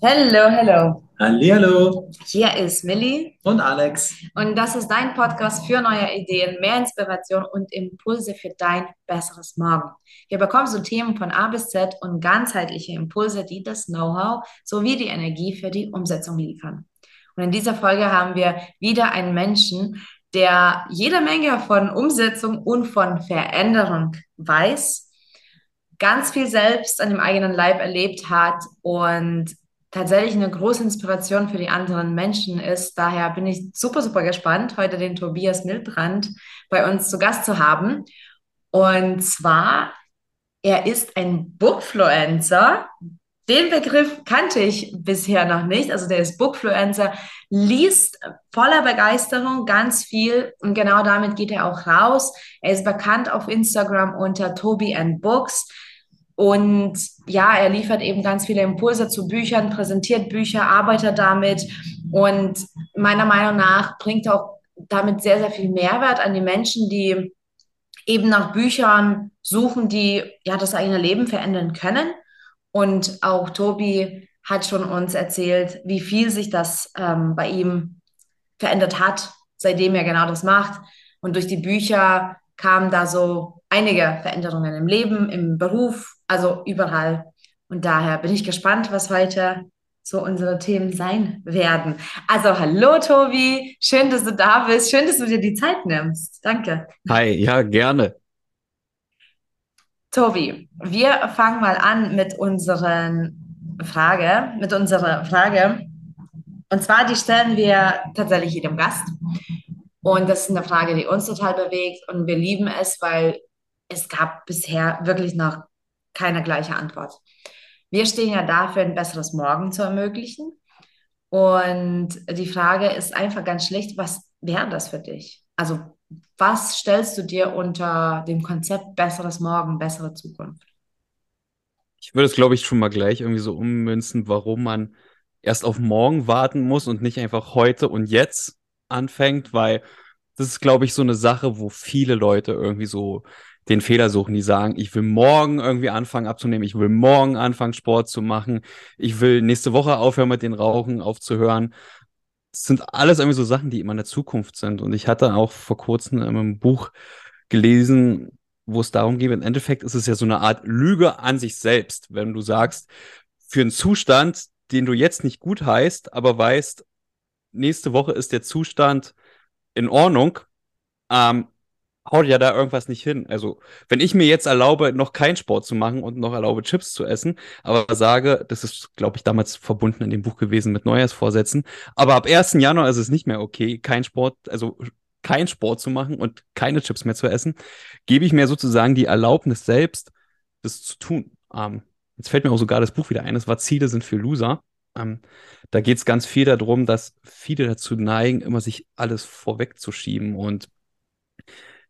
Hello, hello. Hallihallo Hier ist Millie und Alex. und das ist dein Podcast für neue Ideen, mehr Inspiration und Impulse für dein besseres Morgen. Hier bekommst du Themen von A bis Z und ganzheitliche Impulse, die das Know-how sowie die Energie für die Umsetzung liefern. Und in dieser Folge haben wir wieder einen Menschen, der jede Menge von Umsetzung und von Veränderung weiß, ganz viel selbst an dem eigenen Leib erlebt hat und tatsächlich eine große Inspiration für die anderen Menschen ist. Daher bin ich super, super gespannt, heute den Tobias Milbrand bei uns zu Gast zu haben. Und zwar, er ist ein Bookfluencer. Den Begriff kannte ich bisher noch nicht. Also der ist Bookfluencer, liest voller Begeisterung ganz viel und genau damit geht er auch raus. Er ist bekannt auf Instagram unter Toby and Books. Und ja, er liefert eben ganz viele Impulse zu Büchern, präsentiert Bücher, arbeitet damit und meiner Meinung nach bringt auch damit sehr, sehr viel Mehrwert an die Menschen, die eben nach Büchern suchen, die ja das eigene Leben verändern können. Und auch Tobi hat schon uns erzählt, wie viel sich das ähm, bei ihm verändert hat, seitdem er genau das macht. Und durch die Bücher kamen da so einige Veränderungen im Leben, im Beruf, also überall. Und daher bin ich gespannt, was heute so unsere Themen sein werden. Also hallo Tobi, schön, dass du da bist, schön, dass du dir die Zeit nimmst. Danke. Hi, ja, gerne. Tobi, wir fangen mal an mit unseren Frage, mit unserer Frage. Und zwar, die stellen wir tatsächlich jedem Gast. Und das ist eine Frage, die uns total bewegt und wir lieben es, weil es gab bisher wirklich noch keine gleiche Antwort. Wir stehen ja dafür, ein besseres Morgen zu ermöglichen. Und die Frage ist einfach ganz schlicht, was wäre das für dich? Also, was stellst du dir unter dem Konzept besseres Morgen, bessere Zukunft? Ich würde es, glaube ich, schon mal gleich irgendwie so ummünzen, warum man erst auf morgen warten muss und nicht einfach heute und jetzt anfängt, weil das ist, glaube ich, so eine Sache, wo viele Leute irgendwie so den Fehler suchen, die sagen, ich will morgen irgendwie anfangen abzunehmen, ich will morgen anfangen, Sport zu machen, ich will nächste Woche aufhören mit den Rauchen aufzuhören. Das sind alles irgendwie so Sachen, die immer in der Zukunft sind. Und ich hatte auch vor kurzem in einem Buch gelesen, wo es darum geht, im Endeffekt ist es ja so eine Art Lüge an sich selbst, wenn du sagst, für einen Zustand, den du jetzt nicht gut heißt, aber weißt, nächste Woche ist der Zustand in Ordnung, ähm, haut ja da irgendwas nicht hin. Also, wenn ich mir jetzt erlaube, noch keinen Sport zu machen und noch erlaube, Chips zu essen, aber sage, das ist, glaube ich, damals verbunden in dem Buch gewesen mit Neujahrsvorsätzen, aber ab 1. Januar ist es nicht mehr okay, kein Sport, also kein Sport zu machen und keine Chips mehr zu essen, gebe ich mir sozusagen die Erlaubnis selbst, das zu tun. Ähm, jetzt fällt mir auch sogar das Buch wieder ein, das war Ziele sind für Loser. Ähm, da geht es ganz viel darum, dass viele dazu neigen, immer sich alles vorwegzuschieben und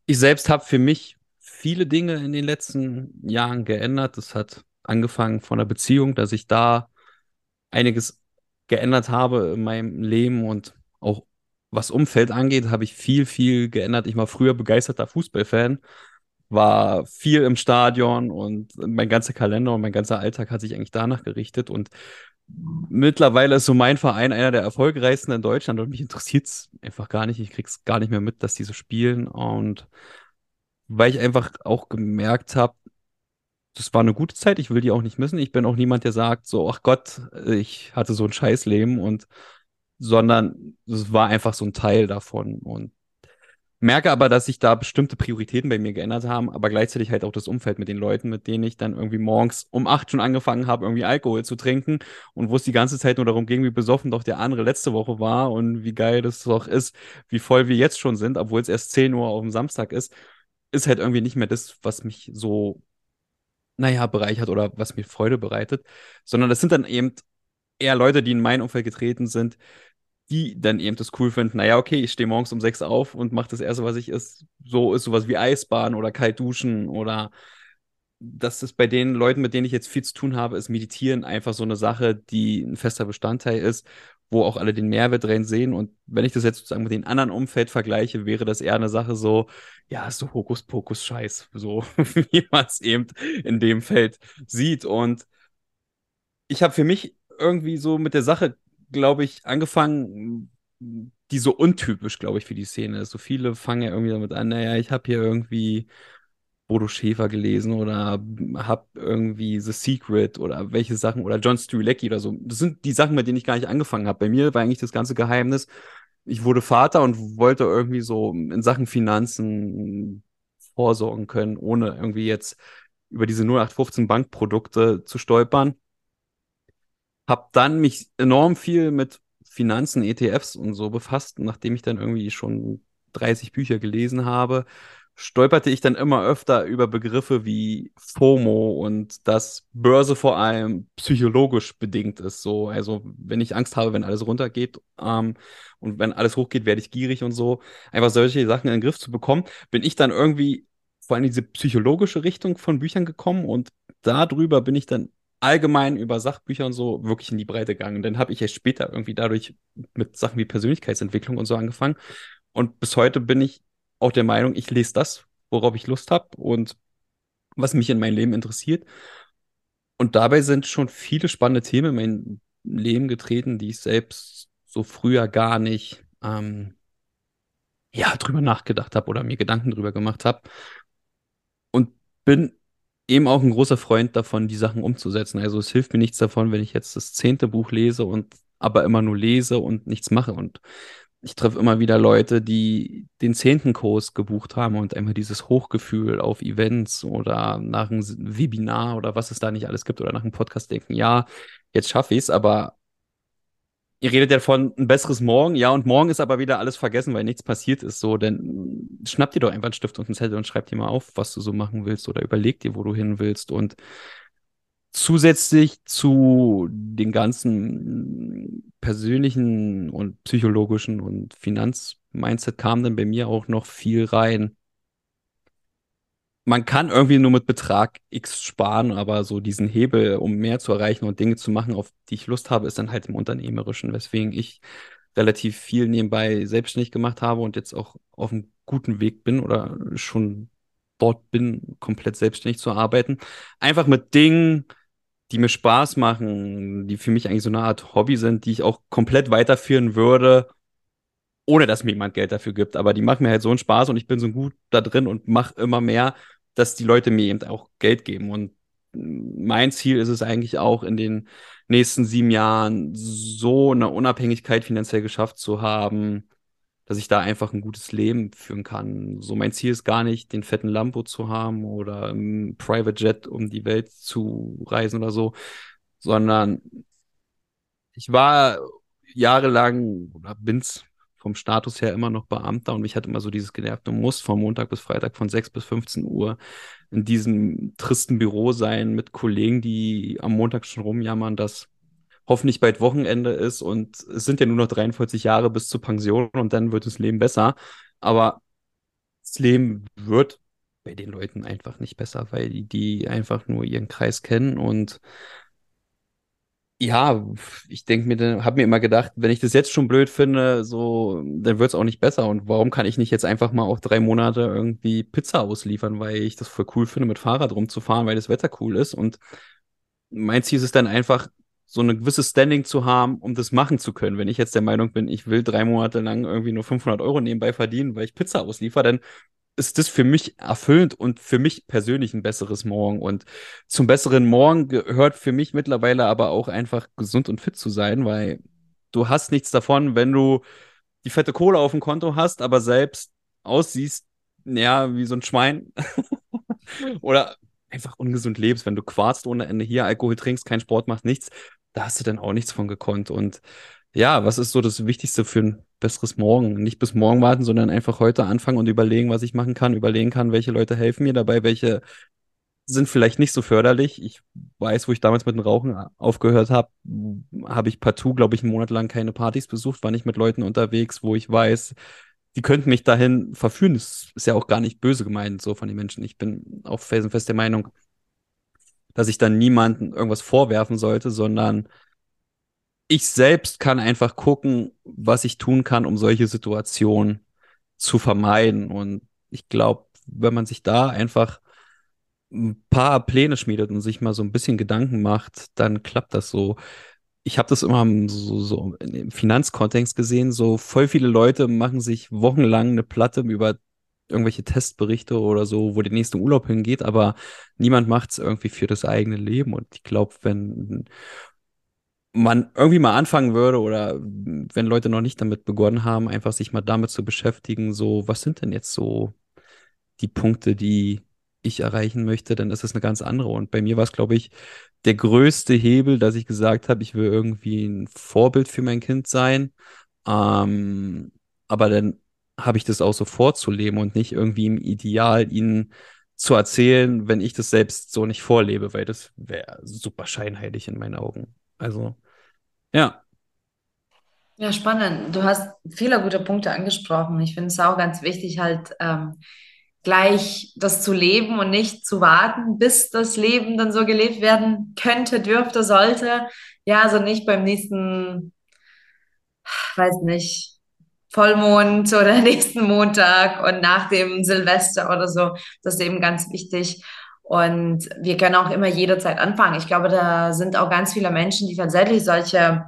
ich selbst habe für mich viele Dinge in den letzten Jahren geändert. Das hat angefangen von der Beziehung, dass ich da einiges geändert habe in meinem Leben und auch was Umfeld angeht, habe ich viel, viel geändert. Ich war früher begeisterter Fußballfan, war viel im Stadion und mein ganzer Kalender und mein ganzer Alltag hat sich eigentlich danach gerichtet. Und mittlerweile ist so mein Verein einer der erfolgreichsten in Deutschland und mich interessiert es einfach gar nicht. Ich krieg's gar nicht mehr mit, dass die so spielen. Und weil ich einfach auch gemerkt habe, das war eine gute Zeit, ich will die auch nicht missen. Ich bin auch niemand, der sagt, so, ach Gott, ich hatte so ein Scheißleben und sondern es war einfach so ein Teil davon. Und merke aber, dass sich da bestimmte Prioritäten bei mir geändert haben, aber gleichzeitig halt auch das Umfeld mit den Leuten, mit denen ich dann irgendwie morgens um acht schon angefangen habe, irgendwie Alkohol zu trinken und wo es die ganze Zeit nur darum ging, wie besoffen doch der andere letzte Woche war und wie geil das doch ist, wie voll wir jetzt schon sind, obwohl es erst 10 Uhr auf dem Samstag ist, ist halt irgendwie nicht mehr das, was mich so, naja, bereichert oder was mir Freude bereitet, sondern das sind dann eben eher Leute, die in mein Umfeld getreten sind, die dann eben das cool finden, naja, okay, ich stehe morgens um sechs auf und mache das Erste, was ich ist, so ist sowas wie Eisbahn oder kalt duschen oder das ist bei den Leuten, mit denen ich jetzt viel zu tun habe, ist Meditieren einfach so eine Sache, die ein fester Bestandteil ist, wo auch alle den Mehrwert drin sehen. Und wenn ich das jetzt sozusagen mit den anderen Umfeld vergleiche, wäre das eher eine Sache so, ja, so Hokuspokus-Scheiß, so wie man es eben in dem Feld sieht. Und ich habe für mich irgendwie so mit der Sache, glaube ich, angefangen, die so untypisch, glaube ich, für die Szene ist. So viele fangen ja irgendwie damit an, naja, ich habe hier irgendwie Bodo Schäfer gelesen oder habe irgendwie The Secret oder welche Sachen oder John Strilecki oder so. Das sind die Sachen, mit denen ich gar nicht angefangen habe. Bei mir war eigentlich das ganze Geheimnis, ich wurde Vater und wollte irgendwie so in Sachen Finanzen vorsorgen können, ohne irgendwie jetzt über diese 0815 Bankprodukte zu stolpern. Hab dann mich enorm viel mit Finanzen, ETFs und so befasst, nachdem ich dann irgendwie schon 30 Bücher gelesen habe, stolperte ich dann immer öfter über Begriffe wie FOMO und dass Börse vor allem psychologisch bedingt ist. So, also wenn ich Angst habe, wenn alles runtergeht ähm, und wenn alles hochgeht, werde ich gierig und so. Einfach solche Sachen in den Griff zu bekommen, bin ich dann irgendwie vor allem diese psychologische Richtung von Büchern gekommen und darüber bin ich dann allgemein über Sachbücher und so wirklich in die Breite gegangen. Dann habe ich erst später irgendwie dadurch mit Sachen wie Persönlichkeitsentwicklung und so angefangen. Und bis heute bin ich auch der Meinung, ich lese das, worauf ich Lust habe und was mich in meinem Leben interessiert. Und dabei sind schon viele spannende Themen in mein Leben getreten, die ich selbst so früher gar nicht ähm, ja, drüber nachgedacht habe oder mir Gedanken drüber gemacht habe. Und bin eben auch ein großer Freund davon, die Sachen umzusetzen. Also es hilft mir nichts davon, wenn ich jetzt das zehnte Buch lese und aber immer nur lese und nichts mache. Und ich treffe immer wieder Leute, die den zehnten Kurs gebucht haben und einfach dieses Hochgefühl auf Events oder nach einem Webinar oder was es da nicht alles gibt oder nach einem Podcast denken, ja, jetzt schaffe ich es, aber ihr redet ja von ein besseres Morgen, ja, und morgen ist aber wieder alles vergessen, weil nichts passiert ist. So, dann schnapp dir doch einfach einen Stift und einen Zettel und schreib dir mal auf, was du so machen willst oder überleg dir, wo du hin willst. Und zusätzlich zu den ganzen persönlichen und psychologischen und Finanzmindset kam dann bei mir auch noch viel rein. Man kann irgendwie nur mit Betrag X sparen, aber so diesen Hebel, um mehr zu erreichen und Dinge zu machen, auf die ich Lust habe, ist dann halt im Unternehmerischen, weswegen ich relativ viel nebenbei selbstständig gemacht habe und jetzt auch auf einem guten Weg bin oder schon dort bin, komplett selbstständig zu arbeiten. Einfach mit Dingen, die mir Spaß machen, die für mich eigentlich so eine Art Hobby sind, die ich auch komplett weiterführen würde, ohne dass mir jemand Geld dafür gibt. Aber die machen mir halt so einen Spaß und ich bin so gut da drin und mache immer mehr, dass die Leute mir eben auch Geld geben. Und mein Ziel ist es eigentlich auch in den nächsten sieben Jahren so eine Unabhängigkeit finanziell geschafft zu haben, dass ich da einfach ein gutes Leben führen kann. So mein Ziel ist gar nicht, den fetten Lambo zu haben oder ein Private Jet um die Welt zu reisen oder so, sondern ich war jahrelang oder bin's vom Status her immer noch Beamter und mich hat immer so dieses genervt, du musst von Montag bis Freitag von 6 bis 15 Uhr in diesem tristen Büro sein mit Kollegen, die am Montag schon rumjammern, dass hoffentlich bald Wochenende ist und es sind ja nur noch 43 Jahre bis zur Pension und dann wird das Leben besser. Aber das Leben wird bei den Leuten einfach nicht besser, weil die, die einfach nur ihren Kreis kennen und ja, ich denke mir, dann habe mir immer gedacht, wenn ich das jetzt schon blöd finde, so, dann wird es auch nicht besser. Und warum kann ich nicht jetzt einfach mal auch drei Monate irgendwie Pizza ausliefern, weil ich das voll cool finde, mit Fahrrad rumzufahren, weil das Wetter cool ist. Und mein Ziel ist es dann einfach, so eine gewisse Standing zu haben, um das machen zu können. Wenn ich jetzt der Meinung bin, ich will drei Monate lang irgendwie nur 500 Euro nebenbei verdienen, weil ich Pizza ausliefer, dann ist das für mich erfüllend und für mich persönlich ein besseres Morgen. Und zum besseren Morgen gehört für mich mittlerweile aber auch einfach gesund und fit zu sein, weil du hast nichts davon, wenn du die fette Kohle auf dem Konto hast, aber selbst aussiehst, ja, wie so ein Schwein. Oder einfach ungesund lebst, wenn du quarzt ohne Ende hier, Alkohol trinkst, keinen Sport machst, nichts, da hast du dann auch nichts von gekonnt. Und ja, was ist so das Wichtigste für ein besseres Morgen? Nicht bis morgen warten, sondern einfach heute anfangen und überlegen, was ich machen kann, überlegen kann, welche Leute helfen mir dabei, welche sind vielleicht nicht so förderlich. Ich weiß, wo ich damals mit dem Rauchen aufgehört habe, habe ich partout, glaube ich, einen Monat lang keine Partys besucht, war nicht mit Leuten unterwegs, wo ich weiß, die könnten mich dahin verführen. Das ist ja auch gar nicht böse gemeint, so von den Menschen. Ich bin auch felsenfest der Meinung, dass ich dann niemandem irgendwas vorwerfen sollte, sondern ich selbst kann einfach gucken, was ich tun kann, um solche Situationen zu vermeiden. Und ich glaube, wenn man sich da einfach ein paar Pläne schmiedet und sich mal so ein bisschen Gedanken macht, dann klappt das so ich habe das immer so, so im Finanzkontext gesehen, so voll viele Leute machen sich wochenlang eine Platte über irgendwelche Testberichte oder so, wo der nächste Urlaub hingeht, aber niemand macht es irgendwie für das eigene Leben. Und ich glaube, wenn man irgendwie mal anfangen würde oder wenn Leute noch nicht damit begonnen haben, einfach sich mal damit zu beschäftigen, so, was sind denn jetzt so die Punkte, die ich erreichen möchte, dann ist das eine ganz andere. Und bei mir war es, glaube ich, der größte Hebel, dass ich gesagt habe, ich will irgendwie ein Vorbild für mein Kind sein. Ähm, aber dann habe ich das auch so vorzuleben und nicht irgendwie im Ideal ihnen zu erzählen, wenn ich das selbst so nicht vorlebe, weil das wäre super scheinheilig in meinen Augen. Also, ja. Ja, spannend. Du hast viele gute Punkte angesprochen. Ich finde es auch ganz wichtig, halt ähm, gleich das zu leben und nicht zu warten, bis das Leben dann so gelebt werden könnte, dürfte, sollte. Ja, also nicht beim nächsten, weiß nicht, Vollmond oder nächsten Montag und nach dem Silvester oder so. Das ist eben ganz wichtig. Und wir können auch immer jederzeit anfangen. Ich glaube, da sind auch ganz viele Menschen, die tatsächlich solche,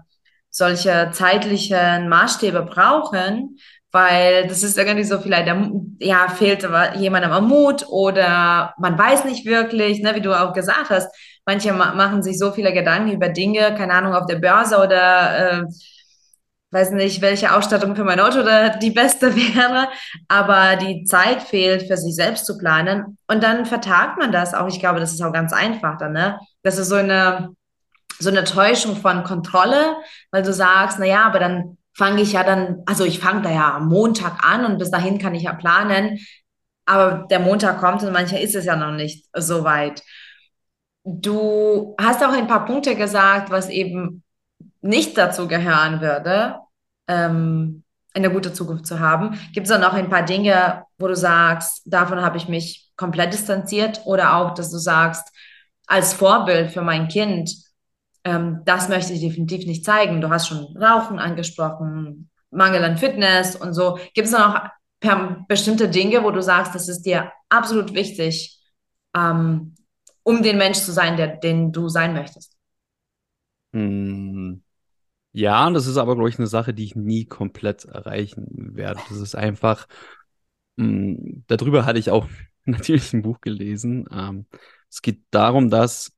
solche zeitlichen Maßstäbe brauchen, weil das ist irgendwie so vielleicht, ja, fehlt jemandem am Mut oder man weiß nicht wirklich, ne, wie du auch gesagt hast. Manche ma machen sich so viele Gedanken über Dinge, keine Ahnung, auf der Börse oder äh, weiß nicht, welche Ausstattung für mein Auto da die beste wäre, aber die Zeit fehlt, für sich selbst zu planen. Und dann vertagt man das auch. Ich glaube, das ist auch ganz einfach dann, ne? Das ist so eine, so eine Täuschung von Kontrolle, weil du sagst, na ja, aber dann fange ich ja dann, also ich fange da ja am Montag an und bis dahin kann ich ja planen. Aber der Montag kommt und mancher ist es ja noch nicht so weit. Du hast auch ein paar Punkte gesagt, was eben nicht dazu gehören würde, ähm, eine gute Zukunft zu haben. Gibt es dann auch ein paar Dinge, wo du sagst, davon habe ich mich komplett distanziert oder auch, dass du sagst, als Vorbild für mein Kind, ähm, das möchte ich definitiv nicht zeigen. Du hast schon Rauchen angesprochen, Mangel an Fitness und so. Gibt es dann auch bestimmte Dinge, wo du sagst, das ist dir absolut wichtig, ähm, um den Mensch zu sein, der, den du sein möchtest? Hm. Ja, und das ist aber, glaube ich, eine Sache, die ich nie komplett erreichen werde. Das ist einfach, mh, hm, darüber hatte ich auch natürlich ein Buch gelesen. Ähm, es geht darum, dass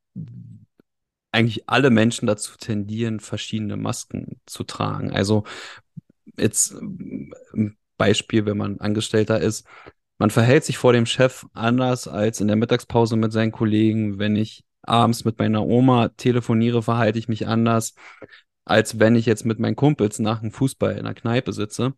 eigentlich alle Menschen dazu tendieren, verschiedene Masken zu tragen. Also jetzt ein Beispiel, wenn man Angestellter ist, man verhält sich vor dem Chef anders als in der Mittagspause mit seinen Kollegen. Wenn ich abends mit meiner Oma telefoniere, verhalte ich mich anders als wenn ich jetzt mit meinen Kumpels nach dem Fußball in der Kneipe sitze.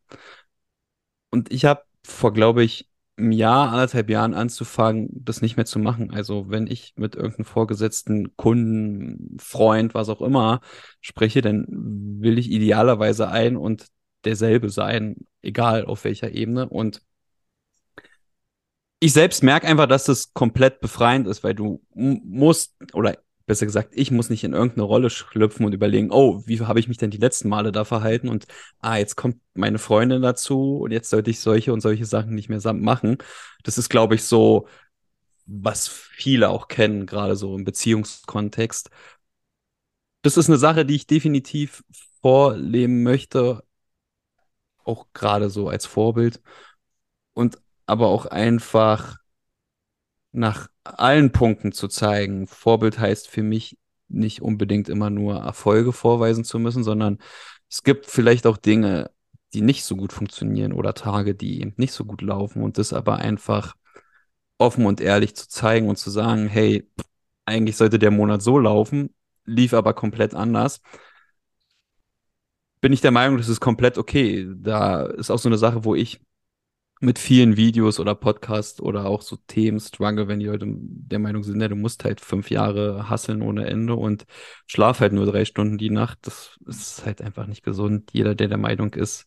Und ich habe vor, glaube ich, einem Jahr, anderthalb Jahren anzufangen, das nicht mehr zu machen. Also wenn ich mit irgendeinem Vorgesetzten, Kunden, Freund, was auch immer spreche, dann will ich idealerweise ein und derselbe sein, egal auf welcher Ebene. Und ich selbst merke einfach, dass das komplett befreiend ist, weil du musst, oder besser gesagt, ich muss nicht in irgendeine Rolle schlüpfen und überlegen, oh, wie habe ich mich denn die letzten Male da verhalten und ah, jetzt kommt meine Freundin dazu und jetzt sollte ich solche und solche Sachen nicht mehr machen. Das ist, glaube ich, so, was viele auch kennen, gerade so im Beziehungskontext. Das ist eine Sache, die ich definitiv vorleben möchte, auch gerade so als Vorbild und aber auch einfach nach allen Punkten zu zeigen. Vorbild heißt für mich nicht unbedingt immer nur Erfolge vorweisen zu müssen, sondern es gibt vielleicht auch Dinge, die nicht so gut funktionieren oder Tage, die eben nicht so gut laufen und das aber einfach offen und ehrlich zu zeigen und zu sagen, hey, eigentlich sollte der Monat so laufen, lief aber komplett anders. Bin ich der Meinung, das ist komplett okay. Da ist auch so eine Sache, wo ich mit vielen Videos oder Podcasts oder auch so Themen struggle, wenn die Leute der Meinung sind, ja, du musst halt fünf Jahre hasseln ohne Ende und schlaf halt nur drei Stunden die Nacht. Das ist halt einfach nicht gesund. Jeder, der der Meinung ist,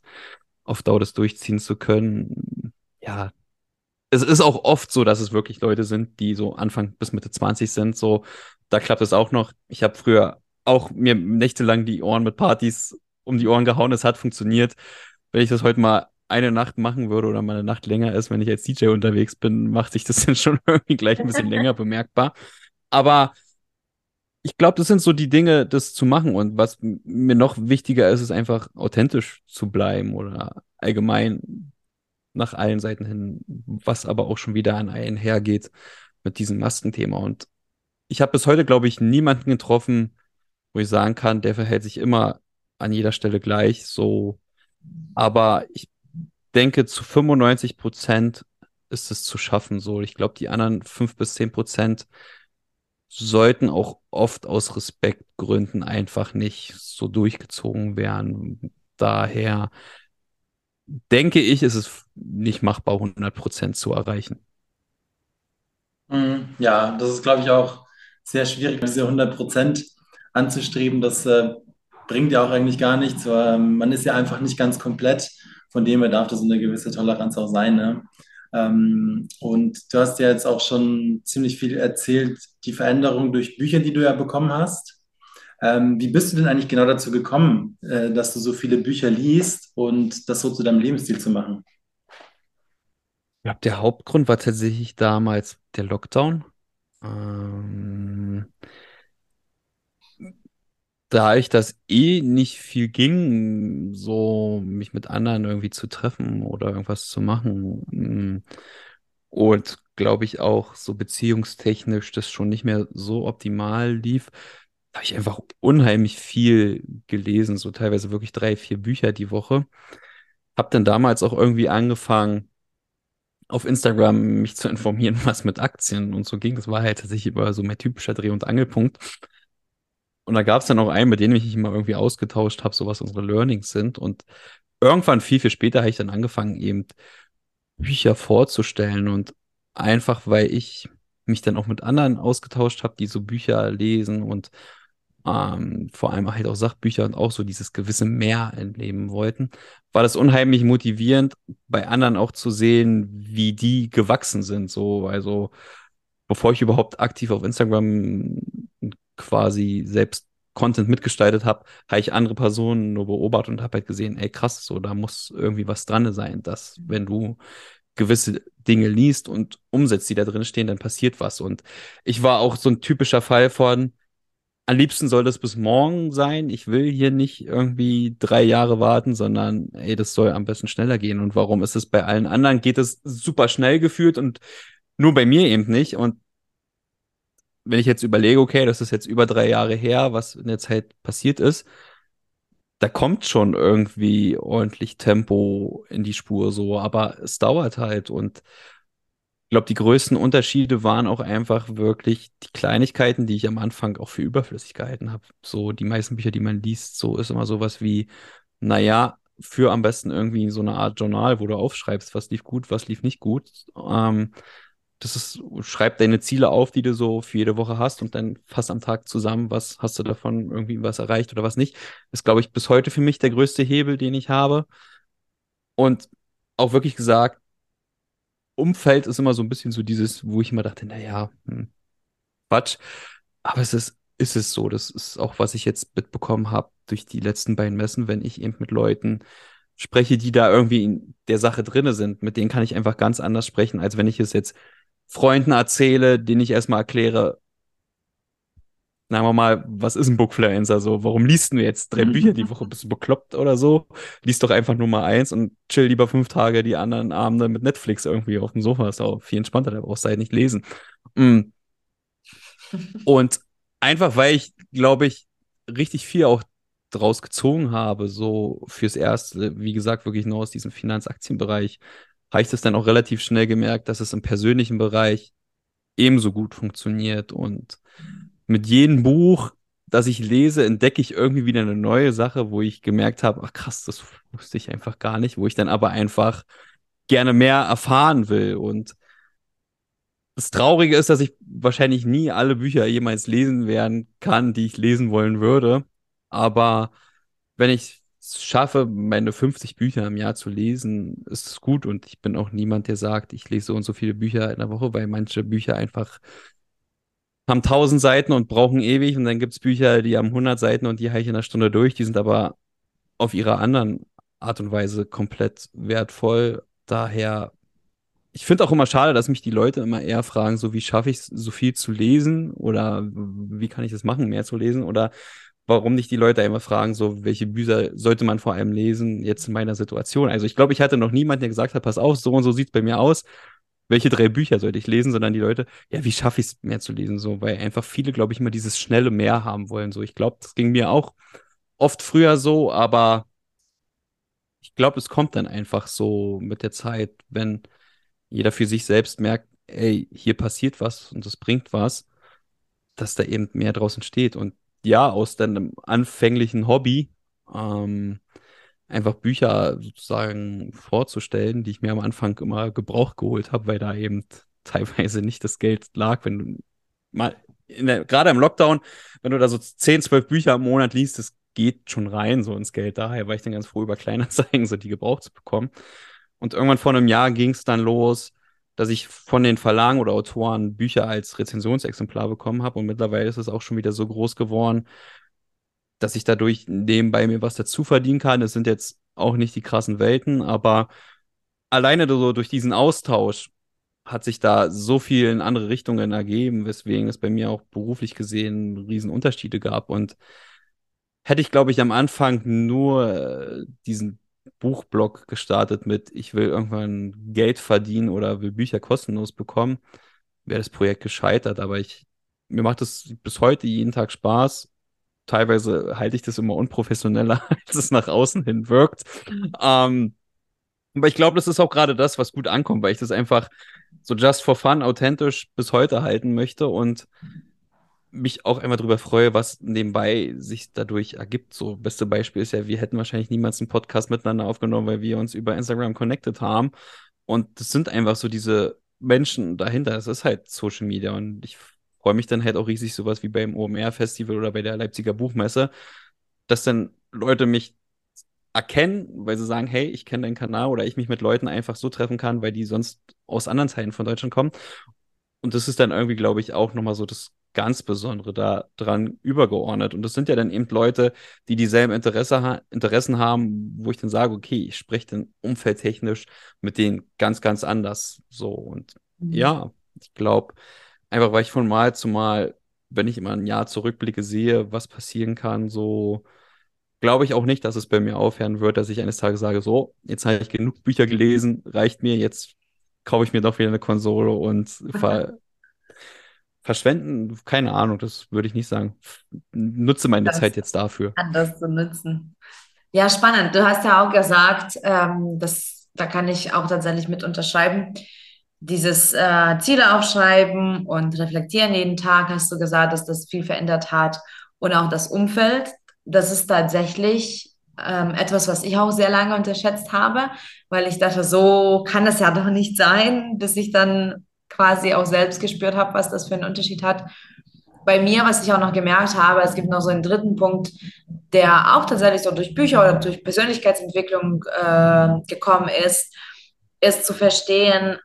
auf Dauer das durchziehen zu können, ja. Es ist auch oft so, dass es wirklich Leute sind, die so Anfang bis Mitte 20 sind. So, da klappt es auch noch. Ich habe früher auch mir nächtelang die Ohren mit Partys um die Ohren gehauen. Es hat funktioniert. Wenn ich das heute mal eine Nacht machen würde oder mal eine Nacht länger ist, wenn ich als DJ unterwegs bin, macht sich das dann schon irgendwie gleich ein bisschen länger bemerkbar. Aber ich glaube, das sind so die Dinge, das zu machen. Und was mir noch wichtiger ist, ist einfach authentisch zu bleiben oder allgemein nach allen Seiten hin, was aber auch schon wieder an einen hergeht mit diesem Maskenthema. Und ich habe bis heute, glaube ich, niemanden getroffen, wo ich sagen kann, der verhält sich immer an jeder Stelle gleich. So, aber ich denke, zu 95 Prozent ist es zu schaffen. So, ich glaube, die anderen fünf bis zehn Prozent sollten auch oft aus Respektgründen einfach nicht so durchgezogen werden. Daher denke ich, ist es nicht machbar, 100 Prozent zu erreichen. Mhm, Ja, das ist, glaube ich, auch sehr schwierig, diese 100 Prozent anzustreben. Das äh, bringt ja auch eigentlich gar nichts. weil man ist ja einfach nicht ganz komplett. Von dem her darf das eine gewisse Toleranz auch sein. Ne? Ähm, und du hast ja jetzt auch schon ziemlich viel erzählt, die Veränderung durch Bücher, die du ja bekommen hast. Ähm, wie bist du denn eigentlich genau dazu gekommen, äh, dass du so viele Bücher liest und das so zu deinem Lebensstil zu machen? Ich glaube, der Hauptgrund war tatsächlich damals der Lockdown. Ähm, da ich das eh nicht viel ging, so mich mit anderen irgendwie zu treffen oder irgendwas zu machen. mm, Und glaube ich auch so beziehungstechnisch das schon nicht mehr so optimal lief, habe ich einfach unheimlich viel gelesen, so teilweise wirklich drei, vier Bücher die Woche. Hab dann damals auch irgendwie angefangen, auf Instagram mich zu informieren, was mit Aktien und so ging. Das war halt tatsächlich immer so mein typischer Dreh- und Angelpunkt. Und da gab es dann auch einen, mit dem ich mich immer irgendwie ausgetauscht habe, so was unsere Learnings sind. Und irgendwann viel, viel später habe ich dann angefangen, eben Bücher vorzustellen. Und einfach, weil ich mich dann auch mit anderen ausgetauscht habe, die so Bücher lesen und ähm, vor allem halt auch Sachbücher und auch so dieses gewisse Mehr entleben wollten, war das unheimlich motivierend, bei anderen auch zu sehen, wie die gewachsen sind. So, also bevor ich überhaupt aktiv auf Instagram quasi selbst Content mitgestaltet habe, habe ich andere Personen nur beobachtet und habe halt gesehen, ey krass, so da muss irgendwie was dran sein, dass wenn du gewisse Dinge liest und umsetzt, die da drin stehen, dann passiert was. Und ich war auch so ein typischer Fall von, am liebsten soll das bis morgen sein. Ich will hier nicht irgendwie drei Jahre warten, sondern ey, das soll am besten schneller gehen. Und warum ist es bei allen anderen geht es super schnell gefühlt und nur bei mir eben nicht? Und wenn ich jetzt überlege, okay, das ist jetzt über drei Jahre her, was in der Zeit passiert ist, da kommt schon irgendwie ordentlich Tempo in die Spur so, aber es dauert halt und ich glaube, die größten Unterschiede waren auch einfach wirklich die Kleinigkeiten, die ich am Anfang auch für überflüssig gehalten habe. So die meisten Bücher, die man liest, so ist immer sowas wie, naja, für am besten irgendwie so eine Art Journal, wo du aufschreibst, was lief gut, was lief nicht gut. Ähm, das ist, schreib deine Ziele auf, die du so für jede Woche hast und dann fass am Tag zusammen, was hast du davon irgendwie was erreicht oder was nicht. Ist, glaube ich, bis heute für mich der größte Hebel, den ich habe. Und auch wirklich gesagt, Umfeld ist immer so ein bisschen so dieses, wo ich immer dachte, naja, hm, Quatsch. Aber es ist, ist es so. Das ist auch, was ich jetzt mitbekommen habe durch die letzten beiden Messen, wenn ich eben mit Leuten spreche, die da irgendwie in der Sache drinne sind, mit denen kann ich einfach ganz anders sprechen, als wenn ich es jetzt Freunden erzähle, denen ich erstmal erkläre, sagen wir mal, was ist ein Bookfluencer so? Warum liest du jetzt drei Bücher die Woche? Bist du bekloppt oder so? Lies doch einfach nur mal eins und chill lieber fünf Tage die anderen Abende mit Netflix irgendwie auf dem Sofa. Ist auch viel entspannter, da brauchst du halt nicht lesen. Mm. Und einfach, weil ich, glaube ich, richtig viel auch draus gezogen habe, so fürs Erste, wie gesagt, wirklich nur aus diesem Finanzaktienbereich, habe ich das dann auch relativ schnell gemerkt, dass es im persönlichen Bereich ebenso gut funktioniert. Und mit jedem Buch, das ich lese, entdecke ich irgendwie wieder eine neue Sache, wo ich gemerkt habe, ach krass, das wusste ich einfach gar nicht, wo ich dann aber einfach gerne mehr erfahren will. Und das Traurige ist, dass ich wahrscheinlich nie alle Bücher jemals lesen werden kann, die ich lesen wollen würde. Aber wenn ich schaffe, meine 50 Bücher im Jahr zu lesen, ist es gut. Und ich bin auch niemand, der sagt, ich lese so und so viele Bücher in der Woche, weil manche Bücher einfach haben 1000 Seiten und brauchen ewig. Und dann gibt es Bücher, die haben 100 Seiten und die habe ich in einer Stunde durch. Die sind aber auf ihrer anderen Art und Weise komplett wertvoll. Daher ich finde auch immer schade, dass mich die Leute immer eher fragen, so wie schaffe ich es, so viel zu lesen oder wie kann ich das machen, mehr zu lesen oder warum nicht die Leute immer fragen, so welche Bücher sollte man vor allem lesen jetzt in meiner Situation. Also ich glaube, ich hatte noch niemanden, der gesagt hat, pass auf, so und so sieht es bei mir aus. Welche drei Bücher sollte ich lesen, sondern die Leute, ja, wie schaffe ich es mehr zu lesen, so, weil einfach viele, glaube ich, immer dieses schnelle Mehr haben wollen. So, ich glaube, das ging mir auch oft früher so, aber ich glaube, es kommt dann einfach so mit der Zeit, wenn jeder für sich selbst merkt, ey, hier passiert was und es bringt was, dass da eben mehr draußen steht. Und ja, aus deinem anfänglichen Hobby ähm, einfach Bücher sozusagen vorzustellen, die ich mir am Anfang immer Gebrauch geholt habe, weil da eben teilweise nicht das Geld lag, wenn du mal der, gerade im Lockdown, wenn du da so 10, 12 Bücher im Monat liest, das geht schon rein so ins Geld. Daher war ich dann ganz froh, über Kleinanzeigen so die gebraucht zu bekommen. Und irgendwann vor einem Jahr ging es dann los, dass ich von den Verlagen oder Autoren Bücher als Rezensionsexemplar bekommen habe. Und mittlerweile ist es auch schon wieder so groß geworden, dass ich dadurch nebenbei mir was dazu verdienen kann. Es sind jetzt auch nicht die krassen Welten, aber alleine so durch diesen Austausch hat sich da so viel in andere Richtungen ergeben, weswegen es bei mir auch beruflich gesehen Riesenunterschiede gab. Und hätte ich, glaube ich, am Anfang nur äh, diesen Buchblog gestartet mit, ich will irgendwann Geld verdienen oder will Bücher kostenlos bekommen, wäre das Projekt gescheitert. Aber ich, mir macht es bis heute jeden Tag Spaß. Teilweise halte ich das immer unprofessioneller, als es nach außen hin wirkt. Ähm, aber ich glaube, das ist auch gerade das, was gut ankommt, weil ich das einfach so just for fun authentisch bis heute halten möchte und mich auch immer darüber freue, was nebenbei sich dadurch ergibt. So, beste Beispiel ist ja, wir hätten wahrscheinlich niemals einen Podcast miteinander aufgenommen, weil wir uns über Instagram connected haben. Und das sind einfach so diese Menschen dahinter. Es ist halt Social Media. Und ich freue mich dann halt auch riesig, sowas wie beim OMR-Festival oder bei der Leipziger Buchmesse, dass dann Leute mich erkennen, weil sie sagen, hey, ich kenne deinen Kanal oder ich mich mit Leuten einfach so treffen kann, weil die sonst aus anderen Teilen von Deutschland kommen. Und das ist dann irgendwie, glaube ich, auch nochmal so das ganz Besondere da dran übergeordnet. Und das sind ja dann eben Leute, die dieselben Interesse ha Interessen haben, wo ich dann sage, okay, ich spreche dann umfeldtechnisch mit denen ganz, ganz anders. So und mhm. ja, ich glaube, einfach weil ich von Mal zu Mal, wenn ich immer ein Jahr zurückblicke, sehe, was passieren kann, so glaube ich auch nicht, dass es bei mir aufhören wird, dass ich eines Tages sage, so, jetzt habe ich genug Bücher gelesen, reicht mir, jetzt kaufe ich mir doch wieder eine Konsole und ver verschwenden, keine Ahnung, das würde ich nicht sagen. Nutze meine das Zeit jetzt dafür. Anders zu nutzen. Ja, spannend. Du hast ja auch gesagt, ähm, das, da kann ich auch tatsächlich mit unterschreiben. Dieses äh, Ziele aufschreiben und reflektieren jeden Tag, hast du gesagt, dass das viel verändert hat. Und auch das Umfeld, das ist tatsächlich ähm, etwas, was ich auch sehr lange unterschätzt habe, weil ich dachte, so kann es ja doch nicht sein, bis ich dann quasi auch selbst gespürt habe, was das für einen Unterschied hat. Bei mir, was ich auch noch gemerkt habe, es gibt noch so einen dritten Punkt, der auch tatsächlich so durch Bücher oder durch Persönlichkeitsentwicklung äh, gekommen ist, ist zu verstehen,